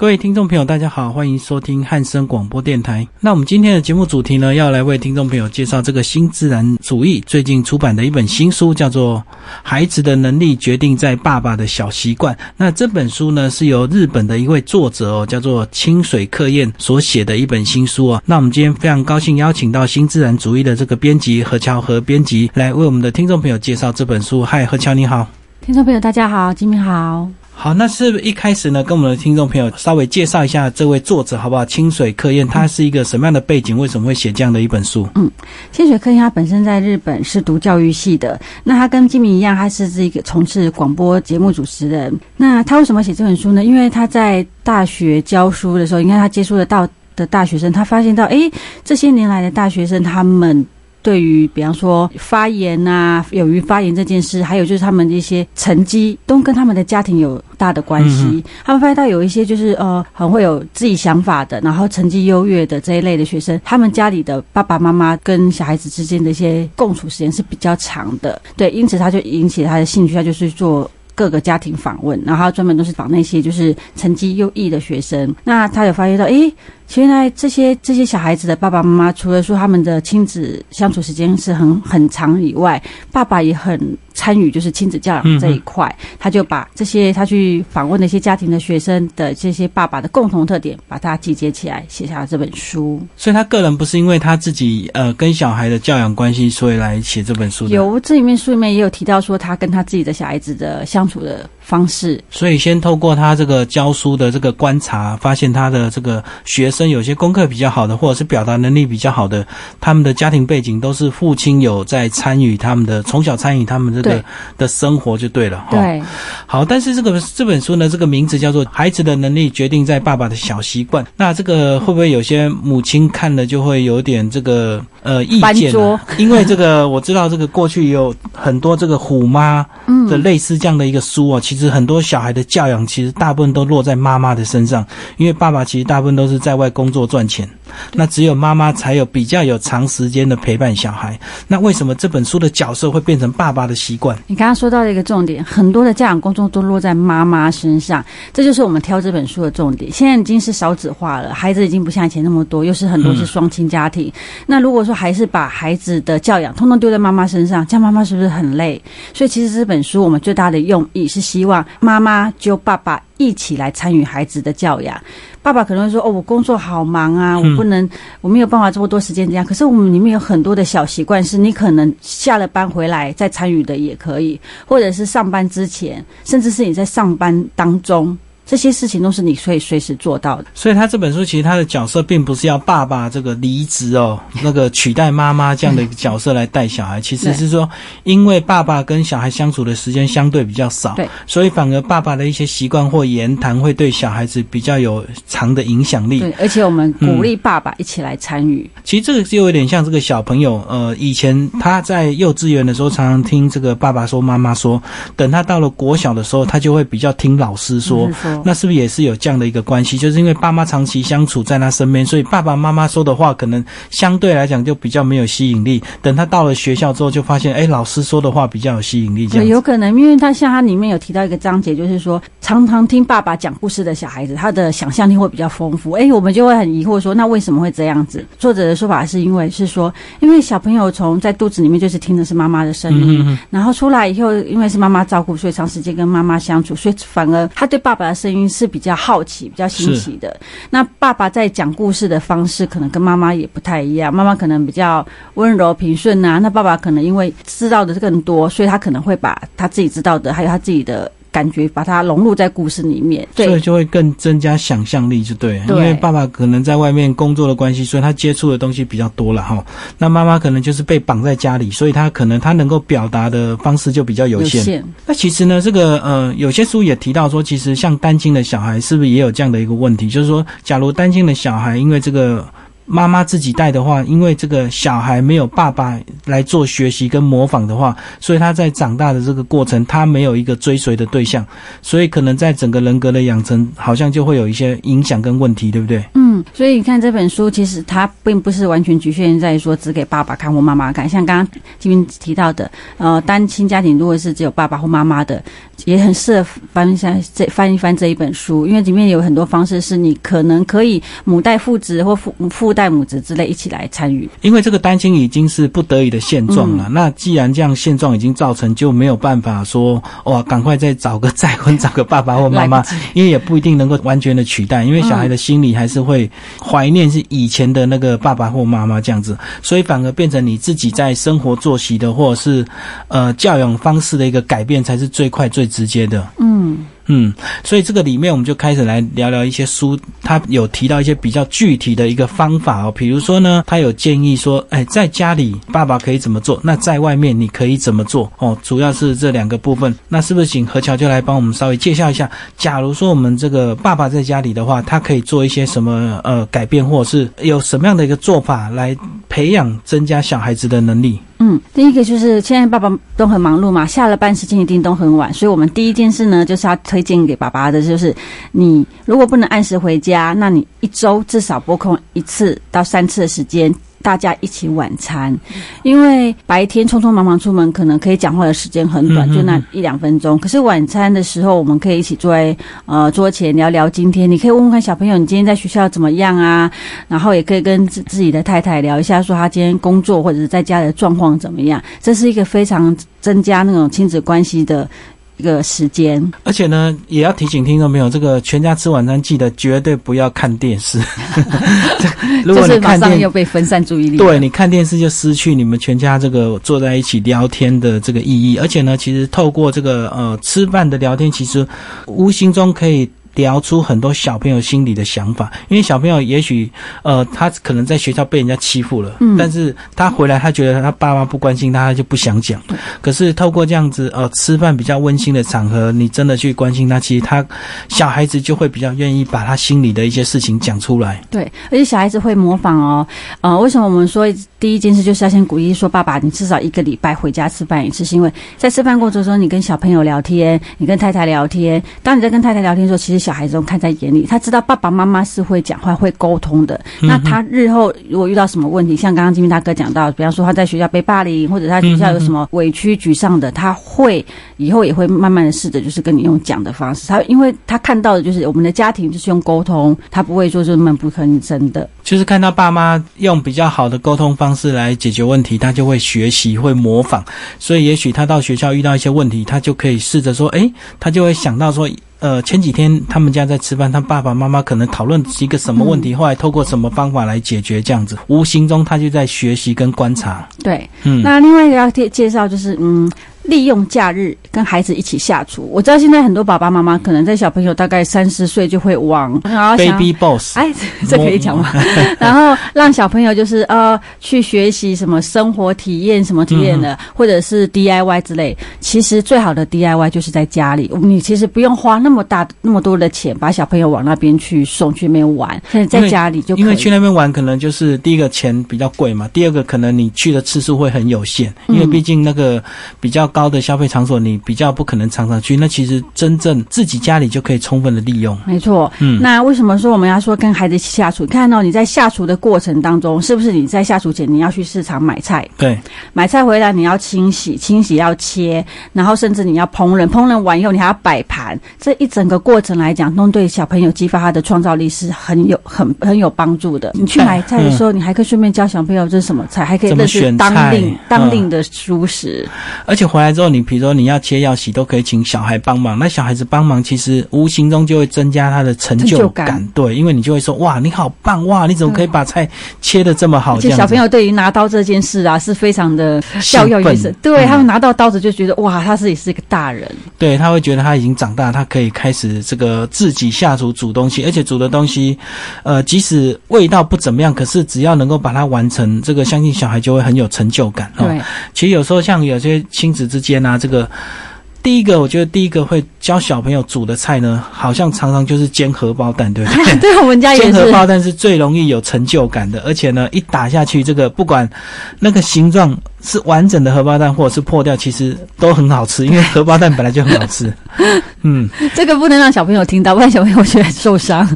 各位听众朋友，大家好，欢迎收听汉声广播电台。那我们今天的节目主题呢，要来为听众朋友介绍这个新自然主义最近出版的一本新书，叫做《孩子的能力决定在爸爸的小习惯》。那这本书呢，是由日本的一位作者哦，叫做清水克彦所写的一本新书哦。那我们今天非常高兴邀请到新自然主义的这个编辑何乔和编辑来为我们的听众朋友介绍这本书。嗨，何乔你好，听众朋友大家好，金明好。好，那是一开始呢，跟我们的听众朋友稍微介绍一下这位作者好不好？清水克彦，他是一个什么样的背景？为什么会写这样的一本书？嗯，清水克彦他本身在日本是读教育系的，那他跟金明一样，他是这个从事广播节目主持人。那他为什么写这本书呢？因为他在大学教书的时候，应该他接触得到的大学生，他发现到，哎，这些年来的大学生他们。对于比方说发言啊，勇于发言这件事，还有就是他们的一些成绩，都跟他们的家庭有大的关系。他们发现到有一些就是呃，很会有自己想法的，然后成绩优越的这一类的学生，他们家里的爸爸妈妈跟小孩子之间的一些共处时间是比较长的。对，因此他就引起他的兴趣，他就是做各个家庭访问，然后专门都是访那些就是成绩优异的学生。那他有发现到，诶。现在这些这些小孩子的爸爸妈妈，除了说他们的亲子相处时间是很很长以外，爸爸也很参与，就是亲子教养这一块。他就把这些他去访问的一些家庭的学生的这些爸爸的共同特点，把它集结起来，写下了这本书。所以他个人不是因为他自己呃跟小孩的教养关系，所以来写这本书。有这里面书里面也有提到说，他跟他自己的小孩子的相处的方式。所以先透过他这个教书的这个观察，发现他的这个学生。有些功课比较好的，或者是表达能力比较好的，他们的家庭背景都是父亲有在参与他们的，从小参与他们这个的生活就对了。对，好，但是这个这本书呢，这个名字叫做《孩子的能力决定在爸爸的小习惯》，那这个会不会有些母亲看了就会有点这个呃意见？因为这个我知道，这个过去有很多这个虎妈的类似这样的一个书啊，其实很多小孩的教养其实大部分都落在妈妈的身上，因为爸爸其实大部分都是在外。工作赚钱，那只有妈妈才有比较有长时间的陪伴小孩。那为什么这本书的角色会变成爸爸的习惯？你刚刚说到的一个重点，很多的教养工作都落在妈妈身上，这就是我们挑这本书的重点。现在已经是少子化了，孩子已经不像以前那么多，又是很多是双亲家庭。那如果说还是把孩子的教养通通丢在妈妈身上，这样妈妈是不是很累？所以其实这本书我们最大的用意是希望妈妈就爸爸一起来参与孩子的教养。爸爸可能会说：“哦，我工作好忙啊，我不能，我没有办法这么多时间这样。可是我们里面有很多的小习惯，是你可能下了班回来再参与的也可以，或者是上班之前，甚至是你在上班当中。”这些事情都是你可以随时做到的。所以他这本书其实他的角色并不是要爸爸这个离职哦，那个取代妈妈这样的一个角色来带小孩，其实是说，因为爸爸跟小孩相处的时间相对比较少，对，所以反而爸爸的一些习惯或言谈会对小孩子比较有长的影响力。对，而且我们鼓励爸爸一起来参与。其实这个就有点像这个小朋友，呃，以前他在幼稚园的时候常常听这个爸爸说、妈妈说，等他到了国小的时候，他就会比较听老师说。那是不是也是有这样的一个关系？就是因为爸妈长期相处在他身边，所以爸爸妈妈说的话可能相对来讲就比较没有吸引力。等他到了学校之后，就发现哎，老师说的话比较有吸引力。对有可能，因为他像他里面有提到一个章节，就是说常常听爸爸讲故事的小孩子，他的想象力会比较丰富。哎，我们就会很疑惑说，那为什么会这样子？作者的说法是因为是说，因为小朋友从在肚子里面就是听的是妈妈的声音，然后出来以后，因为是妈妈照顾，所以长时间跟妈妈相处，所以反而他对爸爸的声声音是比较好奇、比较新奇的。那爸爸在讲故事的方式可能跟妈妈也不太一样。妈妈可能比较温柔平顺啊，那爸爸可能因为知道的更多，所以他可能会把他自己知道的，还有他自己的。感觉把它融入在故事里面，对所以就会更增加想象力，就对。因为爸爸可能在外面工作的关系，所以他接触的东西比较多了哈。那妈妈可能就是被绑在家里，所以他可能他能够表达的方式就比较有限。那其实呢，这个呃，有些书也提到说，其实像单亲的小孩是不是也有这样的一个问题？就是说，假如单亲的小孩因为这个。妈妈自己带的话，因为这个小孩没有爸爸来做学习跟模仿的话，所以他在长大的这个过程，他没有一个追随的对象，所以可能在整个人格的养成，好像就会有一些影响跟问题，对不对？嗯，所以你看这本书，其实它并不是完全局限在说只给爸爸看或妈妈看，像刚刚金明提到的，呃，单亲家庭如果是只有爸爸或妈妈的，也很适合翻一下这翻一翻这一本书，因为里面有很多方式是你可能可以母带父子或父父带母子之类一起来参与。因为这个单亲已经是不得已的现状了，那既然这样现状已经造成，就没有办法说哇，赶快再找个再婚，找个爸爸或妈妈，因为也不一定能够完全的取代，因为小孩的心里还是会怀念是以前的那个爸爸或妈妈这样子，所以反而变成你自己在生活作息的或者是呃教养方式的一个改变，才是最快最直接的。嗯。嗯，所以这个里面我们就开始来聊聊一些书，他有提到一些比较具体的一个方法哦，比如说呢，他有建议说，哎，在家里爸爸可以怎么做，那在外面你可以怎么做哦，主要是这两个部分。那是不是请何乔就来帮我们稍微介绍一下？假如说我们这个爸爸在家里的话，他可以做一些什么呃改变，或者是有什么样的一个做法来培养增加小孩子的能力？嗯，第一个就是现在爸爸都很忙碌嘛，下了班时间一定都很晚，所以我们第一件事呢，就是要推荐给爸爸的，就是你如果不能按时回家，那你一周至少拨空一次到三次的时间。大家一起晚餐，因为白天匆匆忙忙出门，可能可以讲话的时间很短，就那一两分钟。可是晚餐的时候，我们可以一起坐在呃桌前聊聊今天。你可以问问看小朋友，你今天在学校怎么样啊？然后也可以跟自自己的太太聊一下，说他今天工作或者是在家的状况怎么样。这是一个非常增加那种亲子关系的。一个时间，而且呢，也要提醒听众朋友，这个全家吃晚餐，记得绝对不要看电视。如果你看电又被分散注意力，对你看电视就失去你们全家这个坐在一起聊天的这个意义。而且呢，其实透过这个呃吃饭的聊天，其实无形中可以。聊出很多小朋友心里的想法，因为小朋友也许，呃，他可能在学校被人家欺负了，嗯，但是他回来，他觉得他爸妈不关心他，他就不想讲。可是透过这样子，呃，吃饭比较温馨的场合，你真的去关心他，其实他小孩子就会比较愿意把他心里的一些事情讲出来。对，而且小孩子会模仿哦。呃，为什么我们说第一件事就是要先鼓励说，爸爸，你至少一个礼拜回家吃饭一次，是因为在吃饭过程中，你跟小朋友聊天，你跟太太聊天。当你在跟太太聊天的时候，其实小孩子都看在眼里，他知道爸爸妈妈是会讲话、会沟通的。那他日后如果遇到什么问题，像刚刚金明大哥讲到，比方说他在学校被霸凌，或者他学校有什么委屈、沮丧的，他会以后也会慢慢的试着，就是跟你用讲的方式。他因为他看到的就是我们的家庭就是用沟通，他不会说就闷不吭声的。就是看到爸妈用比较好的沟通方式来解决问题，他就会学习、会模仿。所以也许他到学校遇到一些问题，他就可以试着说：“哎，他就会想到说。”呃，前几天他们家在吃饭，他爸爸妈妈可能讨论一个什么问题，后来透过什么方法来解决，这样子，无形中他就在学习跟观察。对，嗯，那另外一个要介介绍就是，嗯。利用假日跟孩子一起下厨。我知道现在很多爸爸妈妈可能在小朋友大概三四岁就会往 baby boss，哎，这可以讲吗？然后让小朋友就是呃去学习什么生活体验什么体验的，或者是 DIY 之类。其实最好的 DIY 就是在家里，你其实不用花那么大那么多的钱把小朋友往那边去送去那边玩，在在家里就因为去那边玩可能就是第一个钱比较贵嘛，第二个可能你去的次数会很有限，因为毕竟那个比较。高的消费场所，你比较不可能常常去。那其实真正自己家里就可以充分的利用。没错，嗯。那为什么说我们要说跟孩子下厨？看到你在下厨的过程当中，是不是你在下厨前你要去市场买菜？对，买菜回来你要清洗，清洗要切，然后甚至你要烹饪，烹饪完以后你还要摆盘。这一整个过程来讲，都对小朋友激发他的创造力是很有很 很有帮助的。你去买菜的时候，你还可以顺便教小朋友这是什么菜，还可以认识当令当令的熟食，而且回。来之后，你比如说你要切要洗，都可以请小孩帮忙。那小孩子帮忙，其实无形中就会增加他的成就感。对，因为你就会说：“哇，你好棒！哇，你怎么可以把菜切的这么好？”小朋友对于拿刀这件事啊，是非常的笑耀于神。对他们拿到刀子就觉得：“哇，他自己是一个大人。”对他会觉得他已经长大，他可以开始这个自己下厨煮东西，而且煮的东西，呃，即使味道不怎么样，可是只要能够把它完成，这个相信小孩就会很有成就感。对，其实有时候像有些亲子。之间啊，这个第一个，我觉得第一个会教小朋友煮的菜呢，好像常常就是煎荷包蛋，对不对？对，我们家也是。煎荷包蛋是最容易有成就感的，而且呢，一打下去，这个不管那个形状。是完整的荷包蛋，或者是破掉，其实都很好吃，因为荷包蛋本来就很好吃。嗯，这个不能让小朋友听到，不然小朋友会受伤。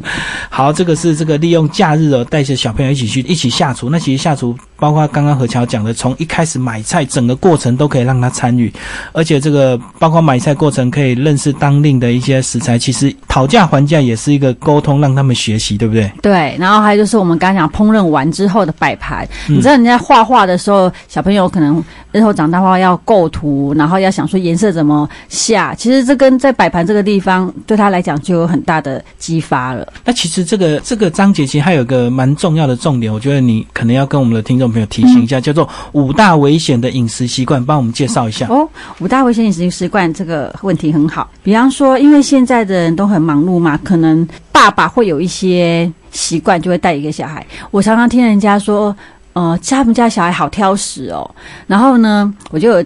好，这个是这个利用假日哦，带着小朋友一起去一起下厨。那其实下厨，包括刚刚何乔讲的，从一开始买菜，整个过程都可以让他参与，而且这个包括买菜过程可以认识当令的一些食材。其实讨价还价也是一个沟通，让他们学习，对不对？对。然后还有就是我们刚刚讲烹饪完之后的摆盘，你知道人家画画的时候，小朋友可能日后长大话要构图，然后要想说颜色怎么下。其实这跟在摆盘这个地方对他来讲就有很大的激发了。那其实这个这个章节其实还有个蛮重要的重点，我觉得你可能要跟我们的听众朋友提醒一下，叫做五大危险的饮食习惯，帮我们介绍一下。哦，五大危险饮食习惯这个问题很好。比方说，因为现在的人都很忙碌嘛，可能爸爸会有一些习惯，就会带一个小孩。我常常听人家说。呃，他们家小孩好挑食哦。然后呢，我就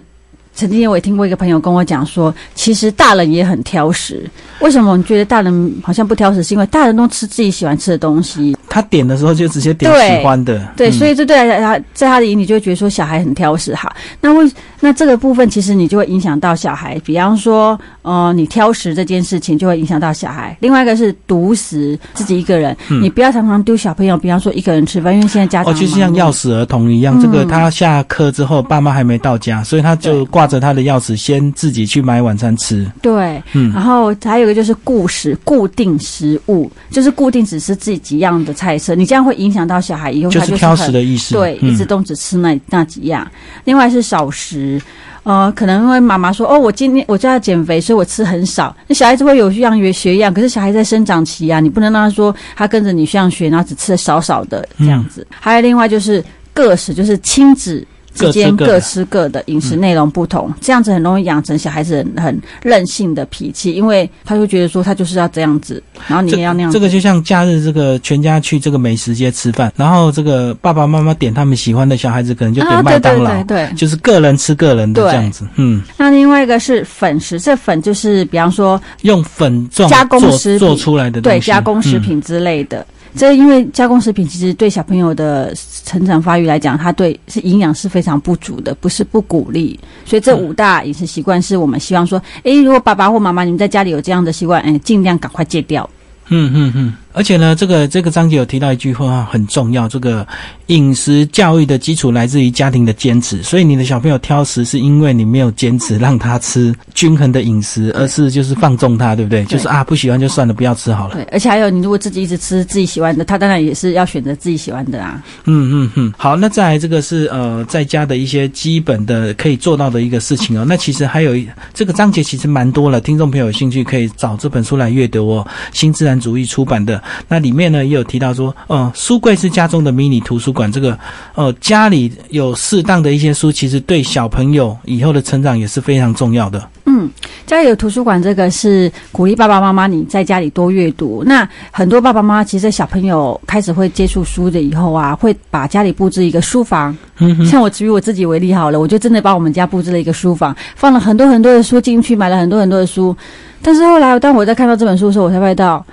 曾经我也听过一个朋友跟我讲说，其实大人也很挑食。为什么你觉得大人好像不挑食？是因为大人都吃自己喜欢吃的东西。他点的时候就直接点喜欢的。对，所以这对他在他的眼里就会觉得说小孩很挑食。哈，那为那这个部分其实你就会影响到小孩。比方说。哦，你挑食这件事情就会影响到小孩。另外一个是独食，自己一个人，你不要常常丢小朋友。比方说一个人吃饭，因为现在家长哦，就像要死儿童一样，这个他下课之后，爸妈还没到家，所以他就挂着他的钥匙，先自己去买晚餐吃。对，嗯。然后还有一个就是固食，固定食物，就是固定只吃自己几样的菜色，你这样会影响到小孩以后就是挑食的意思。对，一直都只吃那那几样。另外是少食。呃，可能因为妈妈说，哦，我今天我就要减肥，所以我吃很少。那小孩子会有样学学样，可是小孩在生长期啊，你不能让他说他跟着你样学，然后只吃的少少的这样子。还有另外就是个食，就是亲子。之间各吃各的，饮食内容不同，这样子很容易养成小孩子很任性的脾气，因为他会觉得说他就是要这样子，然后你也要那样。这个就像假日这个全家去这个美食街吃饭，然后这个爸爸妈妈点他们喜欢的小孩子可能就点麦当劳，对，就是个人吃个人的这样子。嗯。那另外一个是粉食，这粉就是比方说用粉状加工食做出来的，对，加工食品之类的。这因为加工食品其实对小朋友的成长发育来讲，它对是营养是非常不足的，不是不鼓励。所以这五大饮食习惯是我们希望说，诶，如果爸爸或妈妈你们在家里有这样的习惯，诶，尽量赶快戒掉。嗯嗯嗯。而且呢，这个这个章节有提到一句话很重要，这个饮食教育的基础来自于家庭的坚持。所以你的小朋友挑食，是因为你没有坚持让他吃均衡的饮食，而是就是放纵他，对不对？就是啊，不喜欢就算了，不要吃好了。对，而且还有，你如果自己一直吃自己喜欢的，他当然也是要选择自己喜欢的啊。嗯嗯嗯。好，那再来这个是呃，在家的一些基本的可以做到的一个事情哦。那其实还有这个章节其实蛮多了，听众朋友有兴趣可以找这本书来阅读哦。新自然主义出版的。那里面呢也有提到说，呃，书柜是家中的迷你图书馆。这个，呃，家里有适当的一些书，其实对小朋友以后的成长也是非常重要的。嗯，家里有图书馆，这个是鼓励爸爸妈妈你在家里多阅读。那很多爸爸妈妈其实小朋友开始会接触书的以后啊，会把家里布置一个书房。嗯，像我举我自己为例好了，我就真的把我们家布置了一个书房，放了很多很多的书进去，买了很多很多的书。但是后来当我在看到这本书的时候，我才发现到。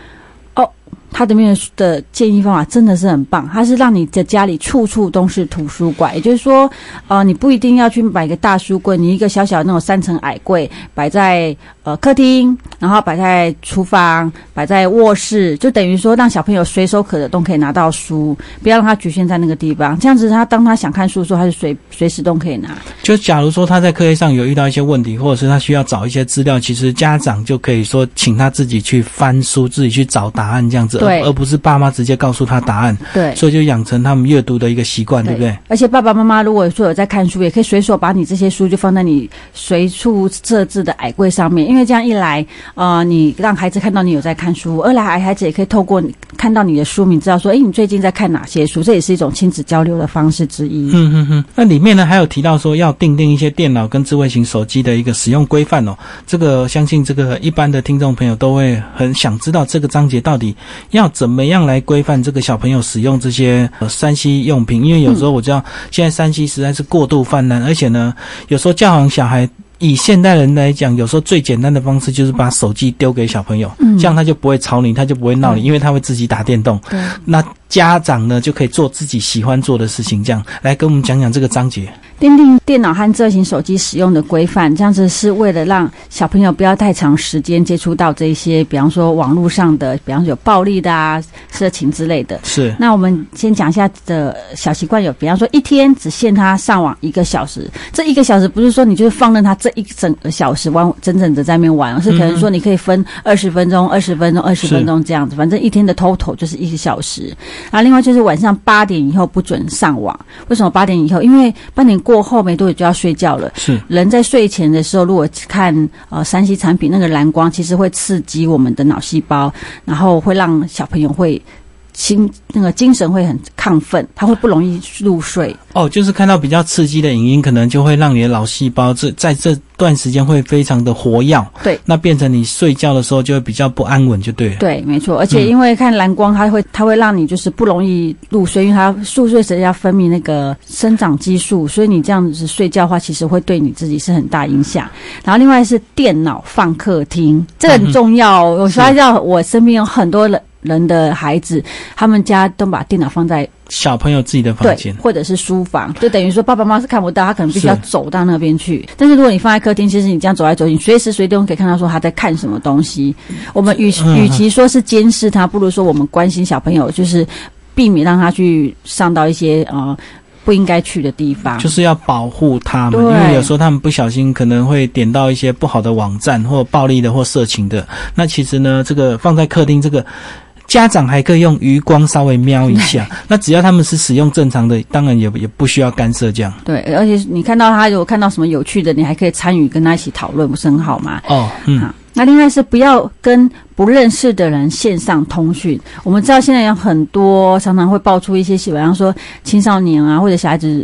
他的面的建议方法真的是很棒，他是让你的家里处处都是图书馆，也就是说，呃，你不一定要去买个大书柜，你一个小小的那种三层矮柜摆在呃客厅，然后摆在厨房，摆在卧室，就等于说让小朋友随手可得都可以拿到书，不要让他局限在那个地方，这样子他当他想看书的时候，他就随随时都可以拿。就假如说他在课业上有遇到一些问题，或者是他需要找一些资料，其实家长就可以说请他自己去翻书，自己去找答案这样子。对，而不是爸妈直接告诉他答案。对，所以就养成他们阅读的一个习惯，对不对？而且爸爸妈妈如果说有在看书，也可以随手把你这些书就放在你随处设置的矮柜上面，因为因为这样一来，呃，你让孩子看到你有在看书；二来，孩子也可以透过看到你的书名，知道说，哎，你最近在看哪些书？这也是一种亲子交流的方式之一。嗯嗯嗯。那里面呢，还有提到说要定定一些电脑跟智慧型手机的一个使用规范哦。这个相信这个一般的听众朋友都会很想知道这个章节到底要怎。么样来规范这个小朋友使用这些呃三 C 用品？因为有时候我知道现在三 C 实在是过度泛滥，而且呢，有时候教养小孩以现代人来讲，有时候最简单的方式就是把手机丢给小朋友，这样他就不会吵你，他就不会闹你，因为他会自己打电动。对，那家长呢就可以做自己喜欢做的事情。这样来跟我们讲讲这个章节。奠定电脑和智型手机使用的规范，这样子是为了让小朋友不要太长时间接触到这些，比方说网络上的，比方说有暴力的啊、色情之类的。是。那我们先讲一下的小习惯，有比方说一天只限他上网一个小时。这一个小时不是说你就是放任他这一整个小时玩，整整的在那边玩，而是可能说你可以分二十分钟、二十分钟、二十分钟这样子，反正一天的 total 就是一个小时。然后另外就是晚上八点以后不准上网。为什么八点以后？因为八点。过后没多久就要睡觉了。是人在睡前的时候，如果看呃三 C 产品，那个蓝光其实会刺激我们的脑细胞，然后会让小朋友会心那个精神会很亢奋，他会不容易入睡。哦，就是看到比较刺激的影音，可能就会让你的脑细胞这在这段时间会非常的活跃。对，那变成你睡觉的时候就会比较不安稳，就对了。对，没错。而且因为看蓝光，它会它会让你就是不容易入睡，因为它入睡时要分泌那个生长激素，所以你这样子睡觉的话，其实会对你自己是很大影响。然后另外是电脑放客厅，这个很重要。我发现我身边有很多人。人的孩子，他们家都把电脑放在小朋友自己的房间，或者是书房，就等于说爸爸妈妈是看不到，他可能必须要走到那边去。但是如果你放在客厅，其实你这样走来走去，你随时随地都可以看到说他在看什么东西。我们与与其说是监视他，不如说我们关心小朋友，就是避免让他去上到一些呃。不应该去的地方，就是要保护他们，因为有时候他们不小心可能会点到一些不好的网站，或暴力的，或色情的。那其实呢，这个放在客厅，这个家长还可以用余光稍微瞄一下。那只要他们是使用正常的，当然也也不需要干涉这样。对，而且你看到他如果看到什么有趣的，你还可以参与跟他一起讨论，不是很好吗？哦，嗯。那另外是不要跟不认识的人线上通讯。我们知道现在有很多常常会爆出一些，比方说青少年啊或者小孩子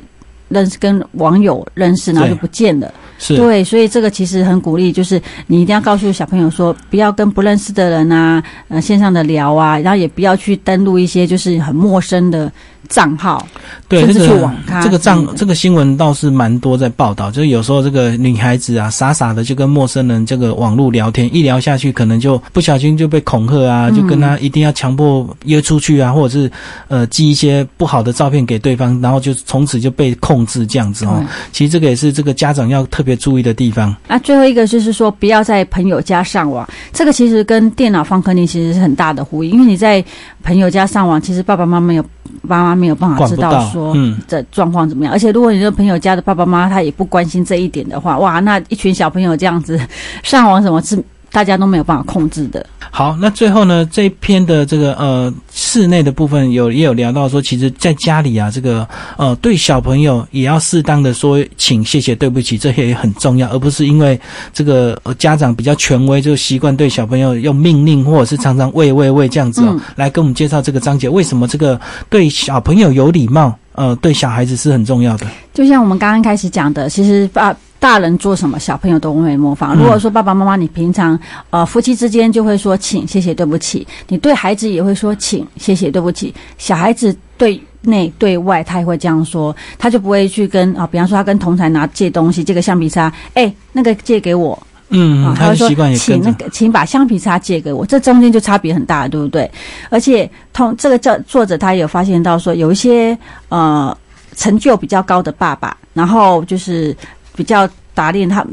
认识跟网友认识，然后就不见了。是对，所以这个其实很鼓励，就是你一定要告诉小朋友说，不要跟不认识的人啊，呃，线上的聊啊，然后也不要去登录一些就是很陌生的。账号，对这个这个账这个新闻倒是蛮多在报道，就是有时候这个女孩子啊，傻傻的就跟陌生人这个网络聊天，一聊下去可能就不小心就被恐吓啊，就跟他一定要强迫约出去啊，或者是呃寄一些不好的照片给对方，然后就从此就被控制这样子哦。其实这个也是这个家长要特别注意的地方。那最后一个就是说，不要在朋友家上网，这个其实跟电脑放客厅其实是很大的呼应，因为你在朋友家上网，其实爸爸妈妈有爸妈。没有办法知道说这状况怎么样，而且如果你的朋友家的爸爸妈妈他也不关心这一点的话，哇，那一群小朋友这样子上网什么是大家都没有办法控制的。好，那最后呢，这一篇的这个呃室内的部分有也有聊到说，其实在家里啊，这个呃对小朋友也要适当的说请、谢谢、对不起，这些也很重要，而不是因为这个呃家长比较权威，就习惯对小朋友用命令或者是常常喂喂喂这样子哦，来跟我们介绍这个章节，为什么这个对小朋友有礼貌，呃，对小孩子是很重要的。就像我们刚刚开始讲的，其实把。大人做什么，小朋友都会模仿。如果说爸爸妈妈，你平常呃夫妻之间就会说请、谢谢、对不起，你对孩子也会说请、谢谢、对不起。小孩子对内对外他也会这样说，他就不会去跟啊，比方说他跟同台拿借东西，借个橡皮擦，哎，那个借给我，嗯，他会说请那个，请把橡皮擦借给我，这中间就差别很大，对不对？而且同这个叫作者他也有发现到说，有一些呃成就比较高的爸爸，然后就是。比较打练他，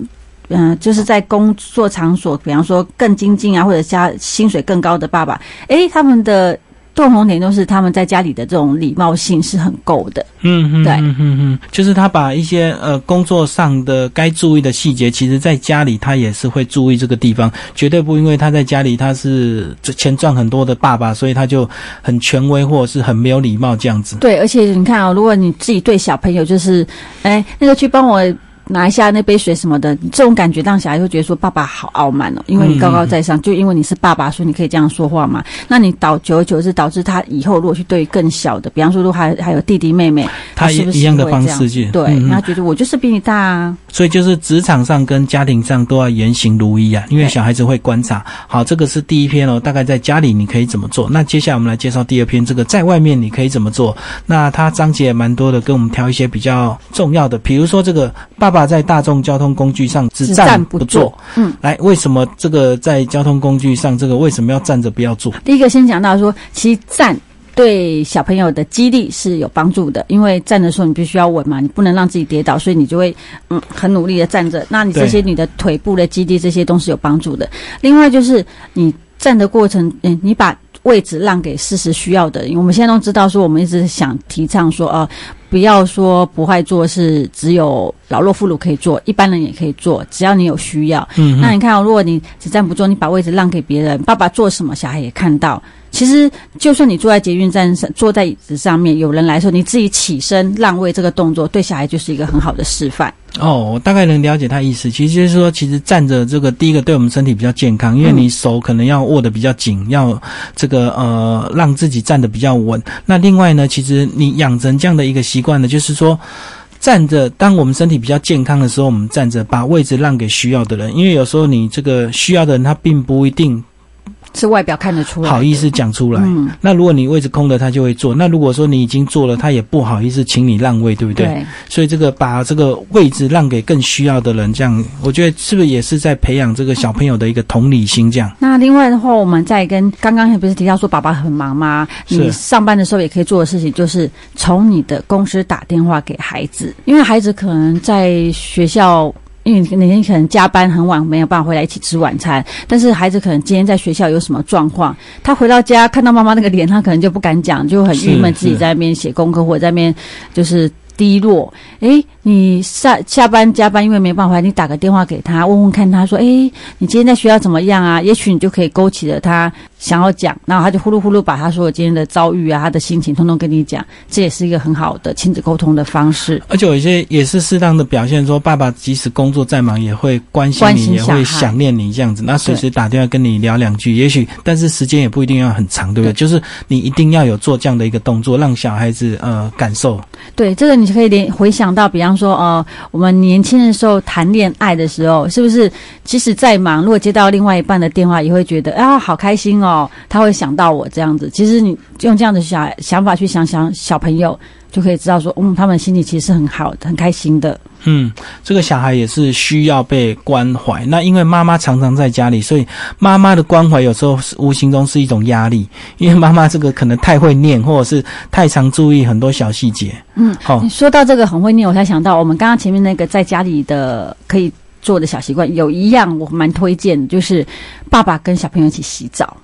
嗯，就是在工作场所，比方说更精进啊，或者加薪水更高的爸爸，诶，他们的共同点就是他们在家里的这种礼貌性是很够的。嗯嗯，对，嗯嗯，就是他把一些呃工作上的该注意的细节，其实在家里他也是会注意这个地方，绝对不因为他在家里他是钱赚很多的爸爸，所以他就很权威或者是很没有礼貌这样子。对，而且你看啊，如果你自己对小朋友就是，哎，那个去帮我。拿一下那杯水什么的，这种感觉让小孩会觉得说爸爸好傲慢哦，因为你高高在上，就因为你是爸爸，所以你可以这样说话嘛。那你导久而久之导致他以后如果去对更小的，比方说如果还还有弟弟妹妹，他一样的方式去？对，他觉得我就是比你大啊。所以就是职场上跟家庭上都要言行如一啊，因为小孩子会观察。好，这个是第一篇哦，大概在家里你可以怎么做？那接下来我们来介绍第二篇，这个在外面你可以怎么做？那它章节也蛮多的，跟我们挑一些比较重要的，比如说这个爸爸。爸在大众交通工具上只站不坐。嗯，来，为什么这个在交通工具上，这个为什么要站着不要坐？第一个先讲到说，其实站。对小朋友的激励是有帮助的，因为站的时候你必须要稳嘛，你不能让自己跌倒，所以你就会嗯很努力的站着。那你这些你的腿部的肌力这些都是有帮助的。另外就是你站的过程，嗯，你把位置让给事实需要的人。我们现在都知道说，我们一直想提倡说，呃，不要说不会做是只有老弱妇孺可以做，一般人也可以做，只要你有需要。嗯，那你看，如果你只站不坐，你把位置让给别人，爸爸做什么，小孩也看到。其实，就算你坐在捷运站上，坐在椅子上面，有人来说，你自己起身让位这个动作，对小孩就是一个很好的示范。哦，我大概能了解他意思。其实就是说，其实站着这个，第一个对我们身体比较健康，因为你手可能要握得比较紧，要这个呃让自己站得比较稳。那另外呢，其实你养成这样的一个习惯呢，就是说站着，当我们身体比较健康的时候，我们站着把位置让给需要的人，因为有时候你这个需要的人他并不一定。是外表看得出来，好意思讲出来。那如果你位置空的，他就会坐。那如果说你已经坐了，他也不好意思请你让位，对不对？对。所以这个把这个位置让给更需要的人，这样我觉得是不是也是在培养这个小朋友的一个同理心？这样。那另外的话，我们再跟刚刚不是提到说，爸爸很忙吗？你上班的时候也可以做的事情，就是从你的公司打电话给孩子，因为孩子可能在学校。因为那天可能加班很晚，没有办法回来一起吃晚餐。但是孩子可能今天在学校有什么状况，他回到家看到妈妈那个脸，他可能就不敢讲，就很郁闷，自己在那边写功课或者在那边就是低落。诶，你下下班加班，因为没办法，你打个电话给他，问问看他说：“诶，你今天在学校怎么样啊？”也许你就可以勾起了他。想要讲，然后他就呼噜呼噜把他说今天的遭遇啊，他的心情通通跟你讲，这也是一个很好的亲子沟通的方式。而且有一些也是适当的表现，说爸爸即使工作再忙，也会关心你，也会想念你这样子。那随时打电话跟你聊两句，也许但是时间也不一定要很长，对不对？就是你一定要有做这样的一个动作，让小孩子呃感受。对，这个你可以联回想到，比方说呃，我们年轻的时候谈恋爱的时候，是不是即使再忙，如果接到另外一半的电话，也会觉得啊好开心哦。哦，他会想到我这样子。其实你用这样的想想法去想想小朋友，就可以知道说，嗯，他们心里其实是很好，很开心的。嗯，这个小孩也是需要被关怀。那因为妈妈常常在家里，所以妈妈的关怀有时候是无形中是一种压力。因为妈妈这个可能太会念，或者是太常注意很多小细节。嗯，好。你说到这个很会念，我才想到我们刚刚前面那个在家里的可以。做的小习惯有一样我蛮推荐，就是爸爸跟小朋友一起洗澡。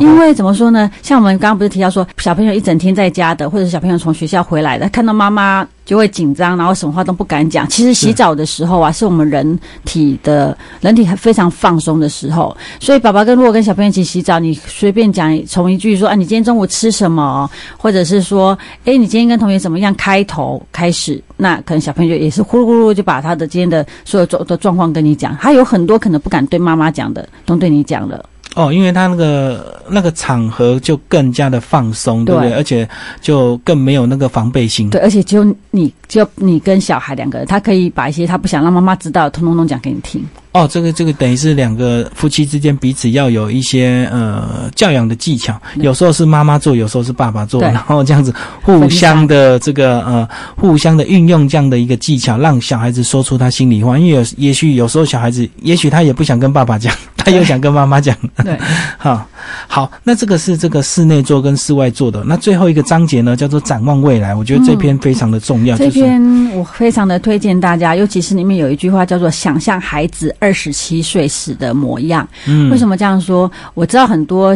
因为怎么说呢？像我们刚刚不是提到说，小朋友一整天在家的，或者小朋友从学校回来的，看到妈妈。就会紧张，然后什么话都不敢讲。其实洗澡的时候啊，是我们人体的人体非常放松的时候。所以，爸爸跟如果跟小朋友一起洗澡，你随便讲从一句说啊，你今天中午吃什么，或者是说，哎，你今天跟同学怎么样？开头开始，那可能小朋友也是呼噜呼噜就把他的今天的所有状的状况跟你讲。他有很多可能不敢对妈妈讲的，都对你讲了。哦，因为他那个那个场合就更加的放松，对不对？而且就更没有那个防备心。对，而且只有你，就你跟小孩两个人，他可以把一些他不想让妈妈知道，通通都讲给你听。哦，这个这个等于是两个夫妻之间彼此要有一些呃教养的技巧，有时候是妈妈做，有时候是爸爸做，然后这样子互相的这个呃互相的运用这样的一个技巧，让小孩子说出他心里话。因为有也许有时候小孩子，也许他也不想跟爸爸讲，他又想跟妈妈讲。对，好，好，那这个是这个室内做跟室外做的。那最后一个章节呢，叫做展望未来。我觉得这篇非常的重要。这篇我非常的推荐大家，尤其是里面有一句话叫做“想象孩子”。二十七岁时的模样，为什么这样说？我知道很多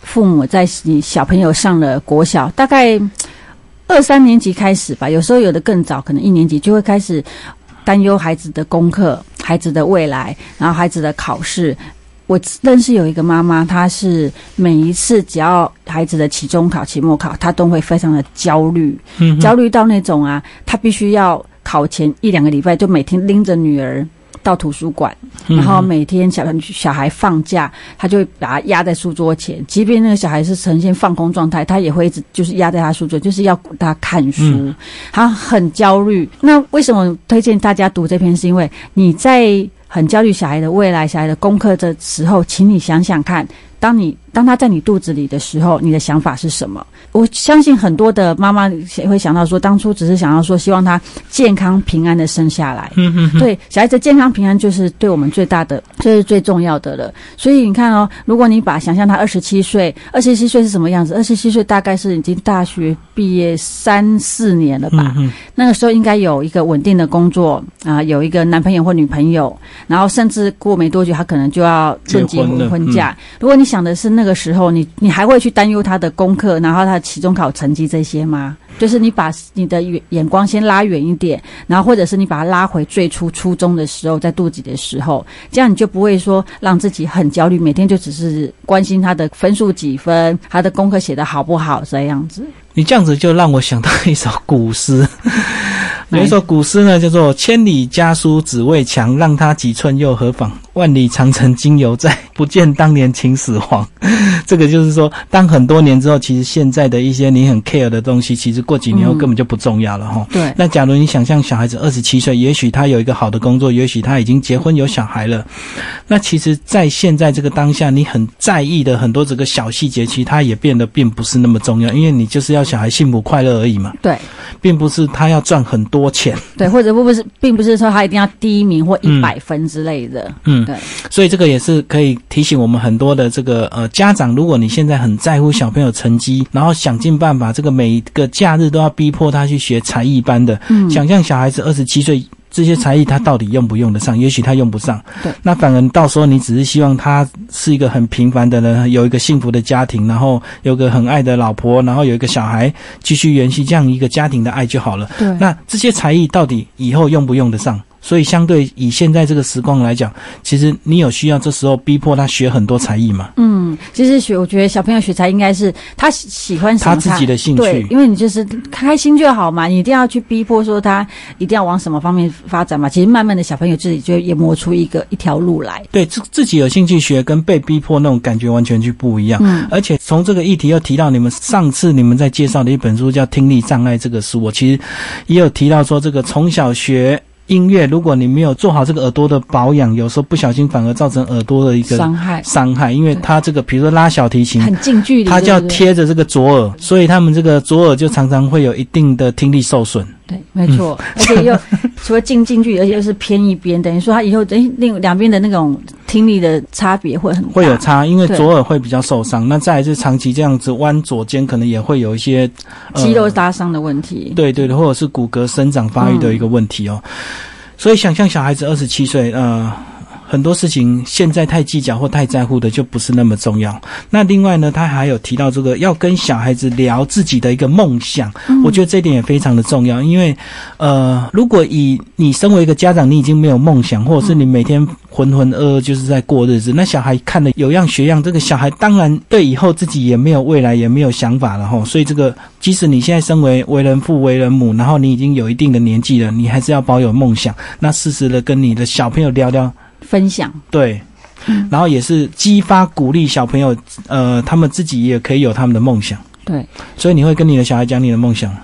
父母在你小朋友上了国小，大概二三年级开始吧，有时候有的更早，可能一年级就会开始担忧孩子的功课、孩子的未来，然后孩子的考试。我认识有一个妈妈，她是每一次只要孩子的期中考、期末考，她都会非常的焦虑，焦虑到那种啊，她必须要考前一两个礼拜，就每天拎着女儿。到图书馆，然后每天小小孩放假，她就会把他压在书桌前。即便那个小孩是呈现放空状态，她也会一直就是压在他书桌，就是要他看书。他很焦虑。那为什么推荐大家读这篇？是因为你在很焦虑小孩的未来、小孩的功课的时候，请你想想看，当你。当他在你肚子里的时候，你的想法是什么？我相信很多的妈妈也会想到说，当初只是想要说，希望他健康平安的生下来。嗯嗯。对，小孩子健康平安就是对我们最大的，这是最重要的了。所以你看哦，如果你把想象他二十七岁，二十七岁是什么样子？二十七岁大概是已经大学毕业三四年了吧？嗯。那个时候应该有一个稳定的工作啊，有一个男朋友或女朋友，然后甚至过没多久，他可能就要论结婚婚嫁。如果你想的是那个时候，你你还会去担忧他的功课，然后他期中考成绩这些吗？就是你把你的眼光先拉远一点，然后或者是你把它拉回最初初中的时候，在肚子的时候，这样你就不会说让自己很焦虑，每天就只是关心他的分数几分，他的功课写的好不好这样子。你这样子就让我想到一首古诗，有一首古诗呢，叫做“千里家书只为墙，让他几寸又何妨？万里长城今犹在，不见当年秦始皇。”这个就是说，当很多年之后，其实现在的一些你很 care 的东西，其实过几年后根本就不重要了哈。对。那假如你想象小孩子二十七岁，也许他有一个好的工作，也许他已经结婚有小孩了，那其实，在现在这个当下，你很在意的很多这个小细节，其实它也变得并不是那么重要，因为你就是要。小孩幸福快乐而已嘛，对，并不是他要赚很多钱，对，或者不不是，并不是说他一定要第一名或一百分之类的，嗯，对，所以这个也是可以提醒我们很多的这个呃家长，如果你现在很在乎小朋友成绩，然后想尽办法，这个每一个假日都要逼迫他去学才艺班的，嗯，想象小孩子二十七岁。这些才艺他到底用不用得上？也许他用不上。对，那反而到时候你只是希望他是一个很平凡的人，有一个幸福的家庭，然后有个很爱的老婆，然后有一个小孩，继续延续这样一个家庭的爱就好了。对，那这些才艺到底以后用不用得上？所以，相对以现在这个时光来讲，其实你有需要这时候逼迫他学很多才艺吗？嗯，其实学，我觉得小朋友学才应该是他喜欢他自己的兴趣，对，因为你就是开心就好嘛，你一定要去逼迫说他一定要往什么方面发展嘛。其实慢慢的小朋友自己就也磨出一个一条路来。对，自自己有兴趣学，跟被逼迫那种感觉完全就不一样。嗯，而且从这个议题又提到你们上次你们在介绍的一本书叫《听力障碍》这个书，我其实也有提到说这个从小学。音乐，如果你没有做好这个耳朵的保养，有时候不小心反而造成耳朵的一个伤害。伤害，因为它这个，比如说拉小提琴，很近距离，它就要贴着这个左耳，所以他们这个左耳就常常会有一定的听力受损。对，没错，而且又除了近近距离，而且又是偏一边，等于说他以后等于另两边的那种听力的差别会很会有差，因为左耳会比较受伤。那再是长期这样子弯左肩，可能也会有一些肌肉拉伤的问题。对对对，或者是骨骼生长发育的一个问题哦。所以，想象小孩子二十七岁，呃。很多事情现在太计较或太在乎的就不是那么重要。那另外呢，他还有提到这个要跟小孩子聊自己的一个梦想，我觉得这点也非常的重要。因为，呃，如果以你身为一个家长，你已经没有梦想，或者是你每天浑浑噩噩就是在过日子，那小孩看的有样学样，这个小孩当然对以后自己也没有未来，也没有想法了哈。所以，这个即使你现在身为为人父、为人母，然后你已经有一定的年纪了，你还是要保有梦想。那适时的跟你的小朋友聊聊。分享对，然后也是激发鼓励小朋友，呃，他们自己也可以有他们的梦想。对，所以你会跟你的小孩讲你的梦想？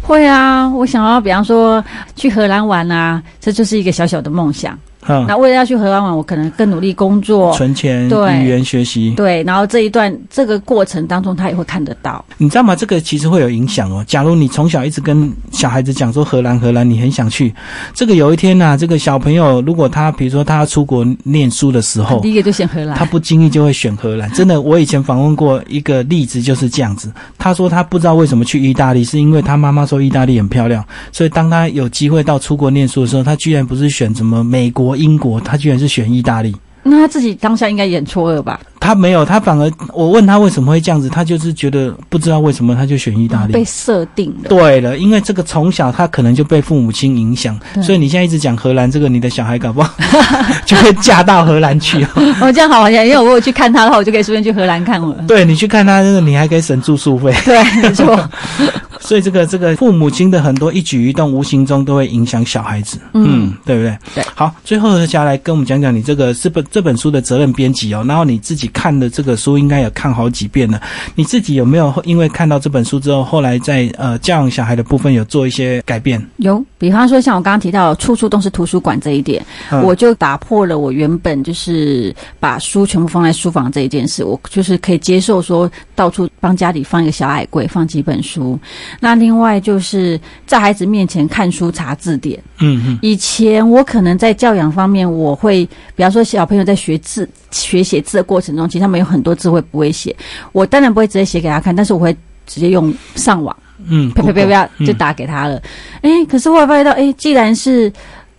会啊，我想要，比方说去荷兰玩啊，这就是一个小小的梦想。那为了要去荷兰玩，我可能更努力工作、存钱、语言学习。对，然后这一段这个过程当中，他也会看得到。你知道吗？这个其实会有影响哦。假如你从小一直跟小孩子讲说荷兰，荷兰，你很想去。这个有一天呢，这个小朋友如果他比如说他要出国念书的时候，第一个就选荷兰，他不经意就会选荷兰。真的，我以前访问过一个例子就是这样子。他说他不知道为什么去意大利，是因为他妈妈说意大利很漂亮，所以当他有机会到出国念书的时候，他居然不是选什么美国。英国，他居然是选意大利，那他自己当下应该也很错愕吧？他没有，他反而我问他为什么会这样子，他就是觉得不知道为什么他就选意大利，被设定了。对了，因为这个从小他可能就被父母亲影响，所以你现在一直讲荷兰这个，你的小孩搞不好 就会嫁到荷兰去。哦，这样好玩，因为我如果去看他的话，我就可以顺便去荷兰看我。对你去看他，那个你还可以省住宿费。对，没错。所以这个这个父母亲的很多一举一动，无形中都会影响小孩子，嗯，对不对？对。好，最后何霞来跟我们讲讲你这个这本这本书的责任编辑哦，然后你自己看的这个书应该也看好几遍了，你自己有没有因为看到这本书之后，后来在呃教养小孩的部分有做一些改变？有，比方说像我刚刚提到处处都是图书馆这一点，我就打破了我原本就是把书全部放在书房这一件事，我就是可以接受说到处帮家里放一个小矮柜，放几本书。那另外就是在孩子面前看书查字典。嗯嗯。以前我可能在教养方面，我会比方说小朋友在学字、学写字的过程中，其实他们有很多字会不会写，我当然不会直接写给他看，但是我会直接用上网，嗯，啪啪啪啪就打给他了。哎，可是后来发现到，哎，既然是。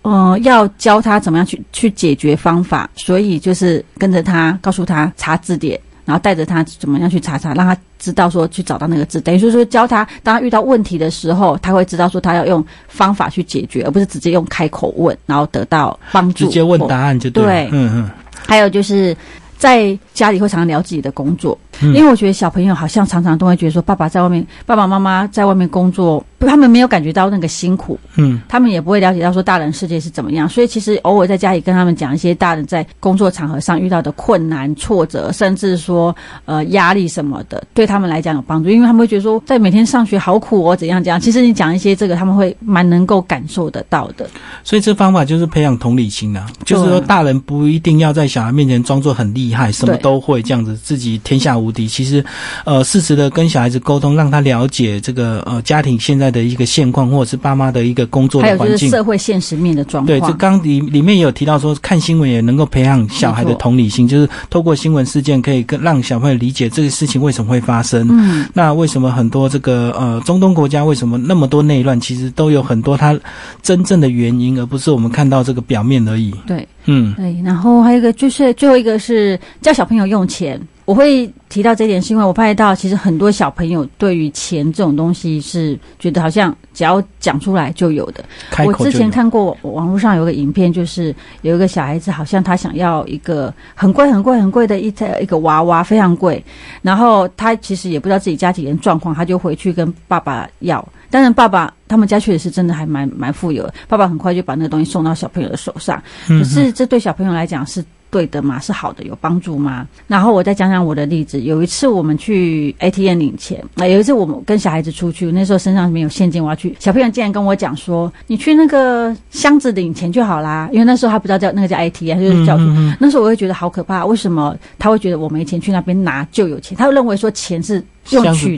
呃，要教他怎么样去去解决方法，所以就是跟着他，告诉他查字典，然后带着他怎么样去查查，让他知道说去找到那个字，等于说说教他，当他遇到问题的时候，他会知道说他要用方法去解决，而不是直接用开口问，然后得到帮助。直接问答案就对。嗯嗯。还有就是在家里会常常聊自己的工作。因为我觉得小朋友好像常常都会觉得说，爸爸在外面，爸爸妈妈在外面工作，他们没有感觉到那个辛苦，嗯，他们也不会了解到说大人世界是怎么样。所以其实偶尔在家里跟他们讲一些大人在工作场合上遇到的困难、挫折，甚至说呃压力什么的，对他们来讲有帮助。因为他们会觉得说，在每天上学好苦哦，怎样怎样。其实你讲一些这个，他们会蛮能够感受得到的。所以这方法就是培养同理心啊，就是说大人不一定要在小孩面前装作很厉害，什么都会这样子，自己天下无。无敌，其实，呃，适时的跟小孩子沟通，让他了解这个呃家庭现在的一个现况，或者是爸妈的一个工作的环境，社会现实面的状况。对，这刚里里面也有提到说，看新闻也能够培养小孩的同理心，就是透过新闻事件可以跟让小朋友理解这个事情为什么会发生。嗯，那为什么很多这个呃中东国家为什么那么多内乱，其实都有很多它真正的原因，而不是我们看到这个表面而已。对，嗯，对，然后还有一个就是最后一个是教小朋友用钱。我会提到这点，是因为我发现到，其实很多小朋友对于钱这种东西是觉得好像只要讲出来就有的。我之前看过网络上有个影片，就是有一个小孩子，好像他想要一个很贵、很贵、很贵的一台一个娃娃，非常贵。然后他其实也不知道自己家庭的状况，他就回去跟爸爸要。当然，爸爸他们家确实是真的还蛮蛮富有，爸爸很快就把那个东西送到小朋友的手上。可是这对小朋友来讲是。对的嘛，是好的，有帮助吗？然后我再讲讲我的例子。有一次我们去 ATM 领钱，啊，有一次我们跟小孩子出去，那时候身上没有现金，我要去。小朋友竟然跟我讲说：“你去那个箱子领钱就好啦。”因为那时候他不知道叫那个叫 ATM，就是叫。那时候我会觉得好可怕，为什么他会觉得我没钱去那边拿就有钱？他认为说钱是。用去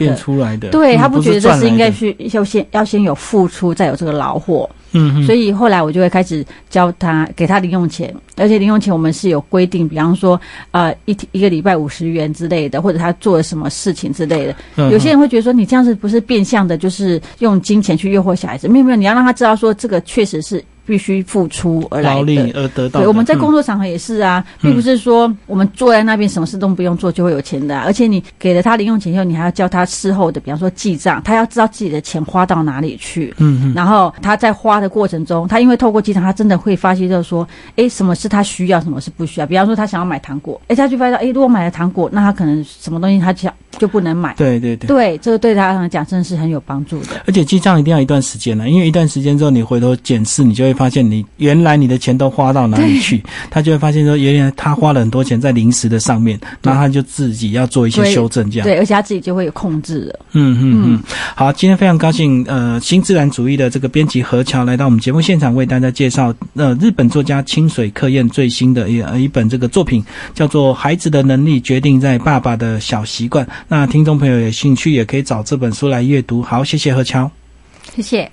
的，对他不觉得这是应该是要先要先有付出，再有这个劳货。嗯，所以后来我就会开始教他，给他零用钱，而且零用钱我们是有规定，比方说呃一一个礼拜五十元之类的，或者他做了什么事情之类的。有些人会觉得说你这样子不是变相的，就是用金钱去诱惑小孩子。没有没有，你要让他知道说这个确实是。必须付出而来的，而得到。对，我们在工作场合也是啊，并不是说我们坐在那边什么事都不用做就会有钱的。而且你给了他零用钱以后，你还要教他事后的，比方说记账，他要知道自己的钱花到哪里去。嗯嗯。然后他在花的过程中，他因为透过记账，他真的会发现，就是说，哎，什么是他需要，什么是不需要。比方说，他想要买糖果，哎，他就发现，哎，如果买了糖果，那他可能什么东西他想就不能买。对对对。对，这个对他来讲真的是很有帮助的。而且记账一定要一段时间呢，因为一段时间之后，你回头检视，你就会发现你原。来你的钱都花到哪里去？他就会发现说，原来他花了很多钱在零食的上面，那他就自己要做一些修正，这样对，而且他自己就会有控制了。嗯嗯嗯。好，今天非常高兴，呃，新自然主义的这个编辑何桥来到我们节目现场，为大家介绍呃日本作家清水克彦最新的一一本这个作品，叫做《孩子的能力决定在爸爸的小习惯》。那听众朋友有兴趣也可以找这本书来阅读。好，谢谢何桥，谢谢。